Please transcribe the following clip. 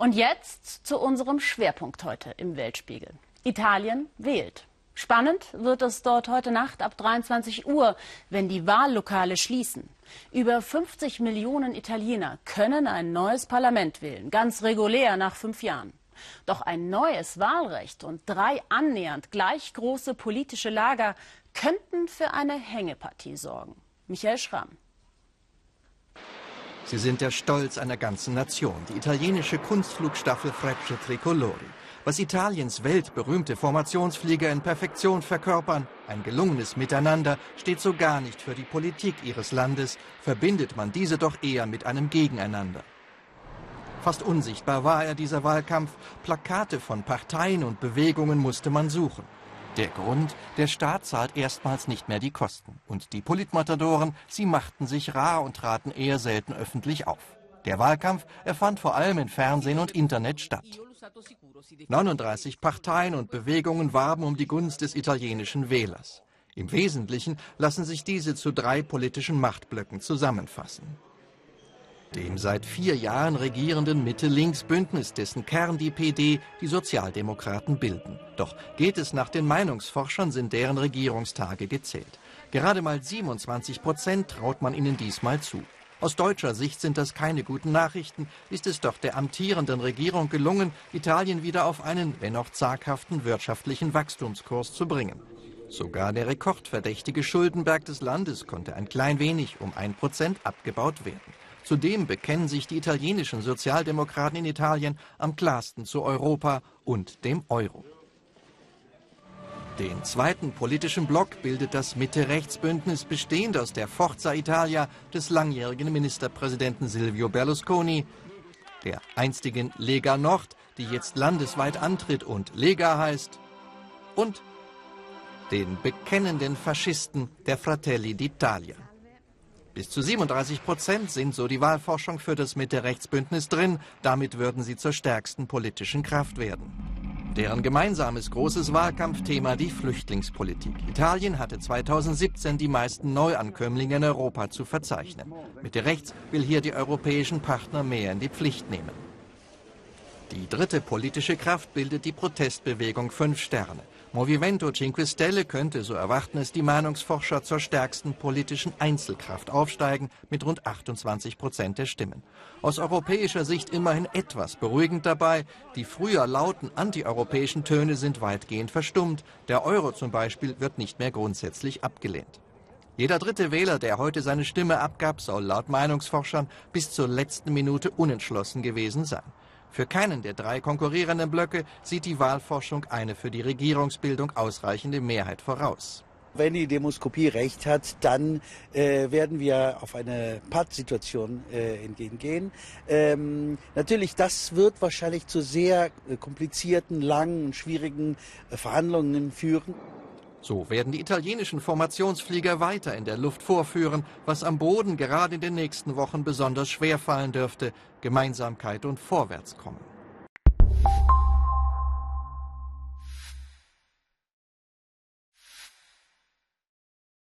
Und jetzt zu unserem Schwerpunkt heute im Weltspiegel. Italien wählt. Spannend wird es dort heute Nacht ab 23 Uhr, wenn die Wahllokale schließen. Über 50 Millionen Italiener können ein neues Parlament wählen, ganz regulär nach fünf Jahren. Doch ein neues Wahlrecht und drei annähernd gleich große politische Lager könnten für eine Hängepartie sorgen. Michael Schramm. Sie sind der Stolz einer ganzen Nation, die italienische Kunstflugstaffel Frecce Tricolori. Was Italiens weltberühmte Formationsflieger in Perfektion verkörpern, ein gelungenes Miteinander, steht so gar nicht für die Politik ihres Landes, verbindet man diese doch eher mit einem Gegeneinander. Fast unsichtbar war er, dieser Wahlkampf. Plakate von Parteien und Bewegungen musste man suchen. Der Grund, der Staat zahlt erstmals nicht mehr die Kosten. Und die Politmatadoren, sie machten sich rar und traten eher selten öffentlich auf. Der Wahlkampf, er fand vor allem in Fernsehen und Internet statt. 39 Parteien und Bewegungen warben um die Gunst des italienischen Wählers. Im Wesentlichen lassen sich diese zu drei politischen Machtblöcken zusammenfassen. Dem seit vier Jahren regierenden Mitte-Links-Bündnis, dessen Kern die PD, die Sozialdemokraten bilden. Doch geht es nach den Meinungsforschern, sind deren Regierungstage gezählt. Gerade mal 27 Prozent traut man ihnen diesmal zu. Aus deutscher Sicht sind das keine guten Nachrichten, ist es doch der amtierenden Regierung gelungen, Italien wieder auf einen, wenn auch zaghaften wirtschaftlichen Wachstumskurs zu bringen. Sogar der rekordverdächtige Schuldenberg des Landes konnte ein klein wenig um ein Prozent abgebaut werden. Zudem bekennen sich die italienischen Sozialdemokraten in Italien am klarsten zu Europa und dem Euro. Den zweiten politischen Block bildet das Mitte-Rechts-Bündnis, bestehend aus der Forza Italia des langjährigen Ministerpräsidenten Silvio Berlusconi, der einstigen Lega Nord, die jetzt landesweit antritt und Lega heißt, und den bekennenden Faschisten der Fratelli d'Italia. Bis zu 37 Prozent sind, so die Wahlforschung, für das Mitte-Rechts-Bündnis drin. Damit würden sie zur stärksten politischen Kraft werden. Deren gemeinsames großes Wahlkampfthema die Flüchtlingspolitik. Italien hatte 2017 die meisten Neuankömmlinge in Europa zu verzeichnen. Mitte rechts will hier die europäischen Partner mehr in die Pflicht nehmen. Die dritte politische Kraft bildet die Protestbewegung Fünf Sterne. Movimento Cinque Stelle könnte, so erwarten es die Meinungsforscher, zur stärksten politischen Einzelkraft aufsteigen mit rund 28 Prozent der Stimmen. Aus europäischer Sicht immerhin etwas beruhigend dabei. Die früher lauten antieuropäischen Töne sind weitgehend verstummt. Der Euro zum Beispiel wird nicht mehr grundsätzlich abgelehnt. Jeder dritte Wähler, der heute seine Stimme abgab, soll laut Meinungsforschern bis zur letzten Minute unentschlossen gewesen sein. Für keinen der drei konkurrierenden Blöcke sieht die Wahlforschung eine für die Regierungsbildung ausreichende Mehrheit voraus. Wenn die Demoskopie recht hat, dann äh, werden wir auf eine Pattsituation äh, entgegengehen. Ähm, natürlich, das wird wahrscheinlich zu sehr äh, komplizierten, langen und schwierigen äh, Verhandlungen führen. So werden die italienischen Formationsflieger weiter in der Luft vorführen, was am Boden gerade in den nächsten Wochen besonders schwer fallen dürfte. Gemeinsamkeit und Vorwärtskommen.